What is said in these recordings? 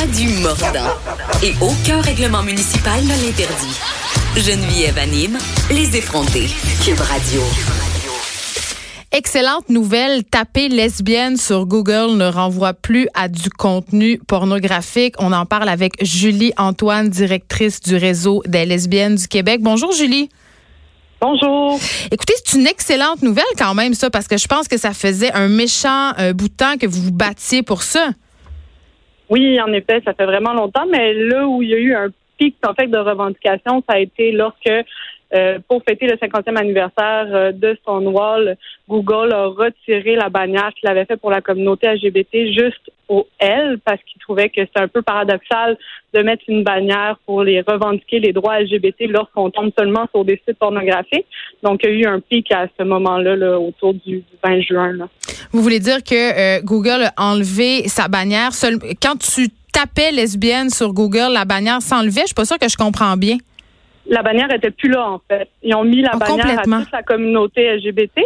a du mordant. Et aucun règlement municipal ne l'interdit. Geneviève anime les effrontés. Cube Radio. Excellente nouvelle, taper lesbienne sur Google ne renvoie plus à du contenu pornographique. On en parle avec Julie Antoine, directrice du réseau des lesbiennes du Québec. Bonjour Julie. Bonjour. Écoutez, c'est une excellente nouvelle quand même ça parce que je pense que ça faisait un méchant euh, bout de temps que vous vous battiez pour ça. Oui, en effet, ça fait vraiment longtemps, mais là où il y a eu un pic en fait de revendication, ça a été lorsque euh, pour fêter le 50e anniversaire euh, de Stonewall, Google a retiré la bannière qu'il avait fait pour la communauté LGBT juste au L parce qu'il trouvait que c'est un peu paradoxal de mettre une bannière pour les revendiquer les droits LGBT lorsqu'on tombe seulement sur des sites pornographiques. Donc, il y a eu un pic à ce moment-là là, autour du 20 juin. Là. Vous voulez dire que euh, Google a enlevé sa bannière seul... quand tu tapais lesbienne sur Google, la bannière s'enlevait? Je suis pas sûre que je comprends bien la bannière était plus là en fait. Ils ont mis la Oh, bannière à toute la communauté LGBT.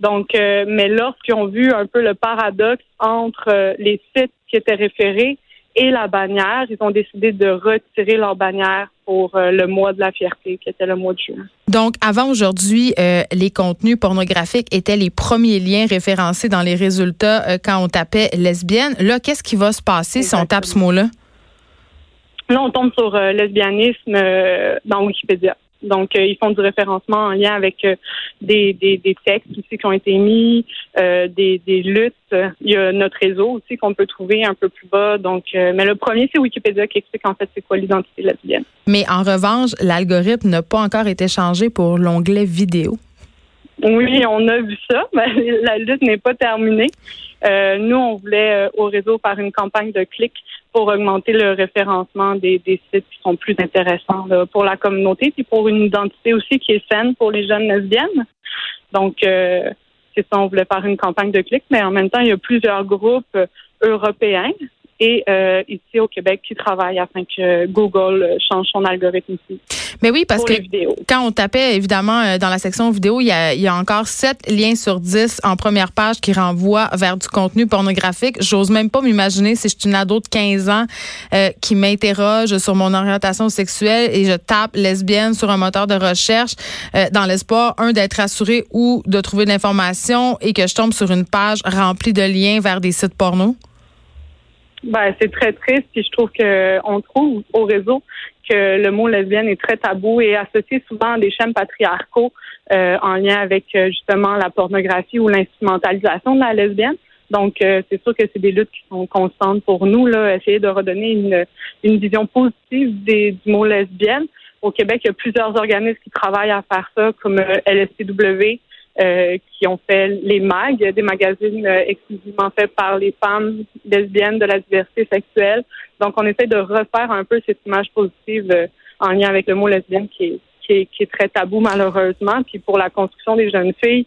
Donc, euh, mais lorsqu'ils ont vu un peu le paradoxe entre euh, les sites qui étaient référés et la bannière, ils ont décidé de retirer leur bannière pour euh, le mois de la fierté, qui était le mois de juin. Donc, avant aujourd'hui, les contenus pornographiques étaient les premiers liens référencés dans les résultats quand on tapait lesbienne. Là, qu'est-ce qui va se passer si on tape ce mot-là? Là, on tombe sur lesbianisme dans Wikipédia. Donc, euh, ils font du référencement en lien avec euh, des, des, des textes aussi qui ont été mis, euh, des, des luttes. Il y a notre réseau aussi qu'on peut trouver un peu plus bas. Donc, euh, mais le premier, c'est Wikipédia qui explique en fait c'est quoi l'identité lesbienne. Mais en revanche, l'algorithme n'a pas encore été changé pour l'onglet vidéo. Oui, on a vu ça, mais la lutte n'est pas terminée. Euh, nous, on voulait euh, au réseau faire une campagne de clics pour augmenter le référencement des, des sites qui sont plus intéressants là, pour la communauté, puis pour une identité aussi qui est saine pour les jeunes lesbiennes. Donc, euh, c'est ça, on voulait faire une campagne de clics, mais en même temps, il y a plusieurs groupes euh, européens et euh, ici au Québec qui travaillent afin que Google euh, change son algorithme ici Mais oui, parce que quand on tapait, évidemment, euh, dans la section vidéo, il y a, il y a encore 7 liens sur 10 en première page qui renvoient vers du contenu pornographique. J'ose même pas m'imaginer si je suis une ado de 15 ans euh, qui m'interroge sur mon orientation sexuelle et je tape lesbienne sur un moteur de recherche euh, dans l'espoir, un, d'être rassurée ou de trouver de l'information et que je tombe sur une page remplie de liens vers des sites porno. Ben, c'est très triste, puis je trouve que on trouve au réseau que le mot lesbienne est très tabou et associé souvent à des chaînes patriarcaux euh, en lien avec euh, justement la pornographie ou l'instrumentalisation de la lesbienne. Donc, euh, c'est sûr que c'est des luttes qui sont constantes pour nous, là, essayer de redonner une, une vision positive des, du mot lesbienne. Au Québec, il y a plusieurs organismes qui travaillent à faire ça, comme euh, LSTW, euh, qui ont fait les MAG, des magazines euh, exclusivement faits par les femmes lesbiennes de la diversité sexuelle. Donc, on essaie de refaire un peu cette image positive euh, en lien avec le mot lesbienne qui est, qui est, très tabou malheureusement. Puis pour la construction des jeunes filles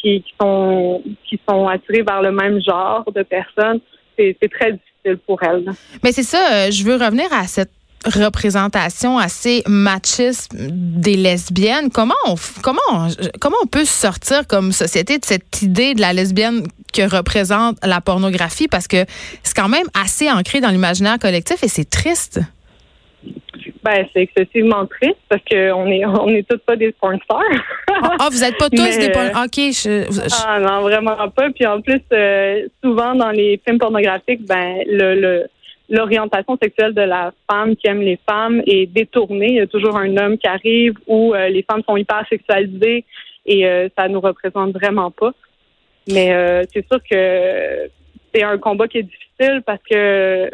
qui, sont qui sont attirées vers le même genre de personnes, c'est très difficile pour elles. Mais c'est ça, je veux revenir à cette représentation assez machiste des lesbiennes. Comment on, comment on, comment on peut sortir comme société de cette idée de la lesbienne que représente la pornographie? Parce que c'est quand même assez ancré dans l'imaginaire collectif et c'est triste. Ben, c'est excessivement triste parce qu'on est on est toutes pas des porn stars. Ah, ah, vous êtes pas tous Mais, des porn- euh, OK, je- je- Ah non, vraiment pas. Puis en plus, euh, souvent dans les films pornographiques, ben le, le l'orientation sexuelle de la femme qui aime les femmes est détournée. Il y a toujours un homme qui arrive où euh, les femmes sont hyper sexualisées et euh, ça nous représente vraiment pas. Mais euh, c'est sûr que c'est un combat qui est difficile parce que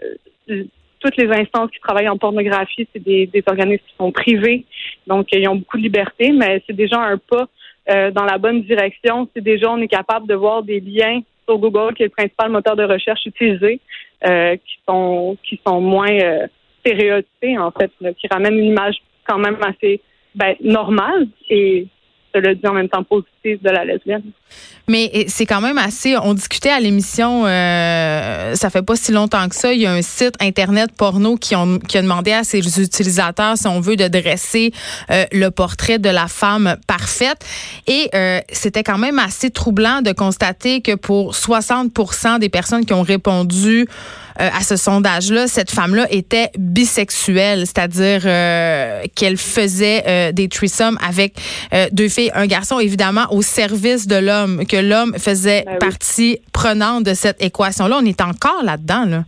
toutes les instances qui travaillent en pornographie, c'est des, des organismes qui sont privés, donc ils ont beaucoup de liberté, mais c'est déjà un pas dans la bonne direction. Si déjà on est capable de voir des liens sur Google, qui est le principal moteur de recherche utilisé, euh, qui sont qui sont moins euh, stéréotypés en fait, là, qui ramènent une image quand même assez ben, normale et cela dit en même temps positive de la lesbienne. Mais c'est quand même assez. On discutait à l'émission, euh, ça fait pas si longtemps que ça. Il y a un site internet porno qui, a demandé à ses utilisateurs, si on veut, de dresser euh, le portrait de la femme parfaite. Et euh, c'était quand même assez troublant de constater que pour 60% des personnes qui ont répondu à ce sondage-là, cette femme-là était bisexuelle, c'est-à-dire qu'elle faisait des threesomes avec deux filles, un garçon, évidemment, au service de l'homme, que l'homme faisait ben partie prenante de cette équation-là. On est encore là-dedans, là.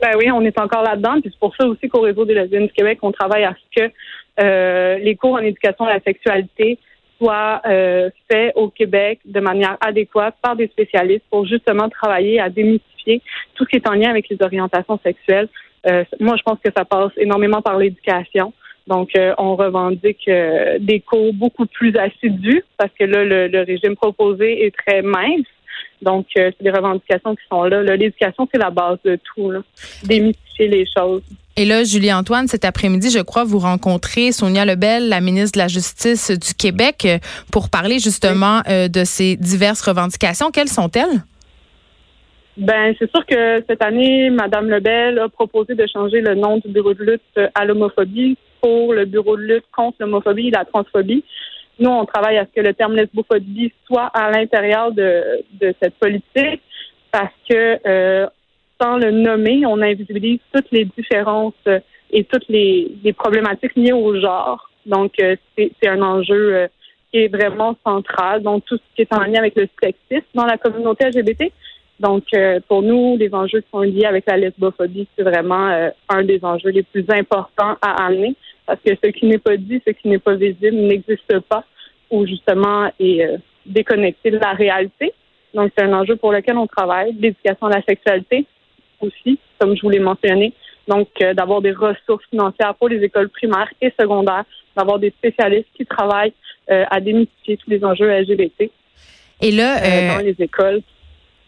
Ben oui, on est encore là-dedans. Puis c'est pour ça aussi qu'au réseau des lesbiennes du Québec, on travaille à ce que les cours en éducation à la sexualité soient faits au Québec de manière adéquate par des spécialistes pour justement travailler à démystifier tout ce qui est en lien avec les orientations sexuelles. Euh, moi, je pense que ça passe énormément par l'éducation. Donc, euh, on revendique euh, des cours beaucoup plus assidus parce que là, le, régime proposé est très mince. Donc, c'est des revendications qui sont là. L'éducation, c'est la base de tout, démystifier les choses. Et là, Julie-Antoine, cet après-midi, je crois, vous rencontrez Sonia Lebel, la ministre de la Justice du Québec, pour parler justement de ces diverses revendications. Quelles sont-elles? Ben, c'est sûr que cette année, Madame Lebel a proposé de changer le nom du bureau de lutte à l'homophobie pour le bureau de lutte contre l'homophobie et la transphobie. Nous, on travaille à ce que le terme lesbophobie soit à l'intérieur de, cette politique parce que euh, sans le nommer, on invisibilise toutes les différences et toutes les, problématiques liées au genre. Donc, euh, c'est un enjeu euh, qui est vraiment central. Donc, tout ce qui est en lien avec le sexisme dans la communauté LGBT, donc, euh, pour nous, les enjeux qui sont liés avec la lesbophobie, c'est vraiment euh, un des enjeux les plus importants à amener parce que ce qui n'est pas dit, ce qui n'est pas visible n'existe pas ou justement est euh, déconnecté de la réalité. Donc, c'est un enjeu pour lequel on travaille. L'éducation à la sexualité aussi, comme je vous l'ai mentionné. Donc, d'avoir des ressources financières pour les écoles primaires et secondaires, d'avoir des spécialistes qui travaillent à démystifier tous les enjeux LGBT. Et là, dans les écoles.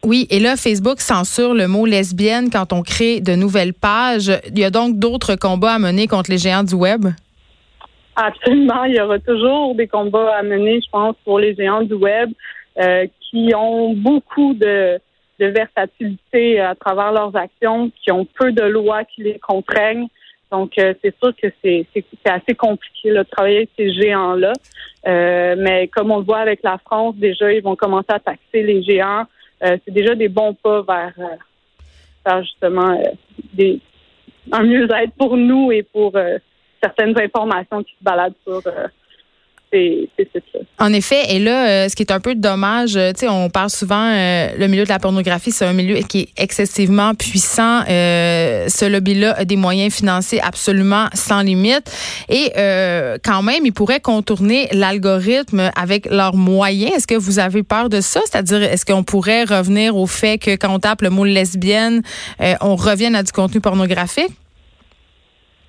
Oui, et là, Facebook censure le mot lesbienne quand on crée de nouvelles pages. Il y a donc d'autres combats à mener contre les géants du web? Absolument. Il y aura toujours des combats à mener, je pense, pour les géants du web euh, qui ont beaucoup de, de versatilité à travers leurs actions, qui ont peu de lois qui les contraignent. Donc, euh, c'est sûr que c'est assez compliqué de travailler avec ces géants-là. Euh, mais comme on le voit avec la France, déjà, ils vont commencer à taxer les géants euh, c'est déjà des bons pas vers, euh, justement euh, des, un mieux-être pour nous et pour certaines informations qui se baladent sur en effet, et là, euh, ce qui est un peu dommage, euh, tu sais, on parle souvent, euh, le milieu de la pornographie, c'est un milieu qui est excessivement puissant. ce lobby-là a des moyens financiers absolument sans limite. Et quand même, ils pourraient contourner l'algorithme avec leurs moyens. Est-ce que vous avez peur de ça? C'est-à-dire, est-ce qu'on pourrait revenir au fait que quand on tape le mot lesbienne, on revienne à du contenu pornographique?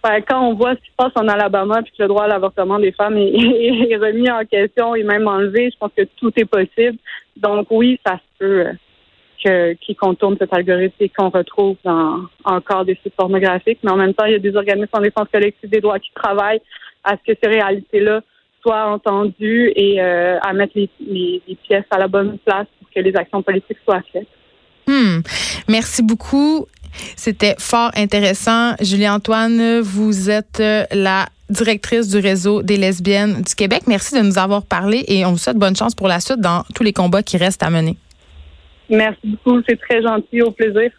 Ben, quand on voit ce qui se passe en Alabama puis que le droit à l'avortement des femmes est, remis en question et même enlevé, je pense que tout est possible. Donc oui, ça se peut euh, qu'ils contournent cet algorithme et qu'on retrouve dans encore des sites pornographiques. Mais en même temps, il y a des organismes en défense collective des droits qui travaillent à ce que ces réalités-là soient entendues et euh, à mettre les, pièces à la bonne place pour que les actions politiques soient faites. Hmm. Merci beaucoup. C'était fort intéressant. Julie-Antoine, vous êtes euh, la directrice du réseau des lesbiennes du Québec. Merci de nous avoir parlé et on vous souhaite bonne chance pour la suite dans tous les combats qui restent à mener. Merci beaucoup. C'est très gentil. Au plaisir.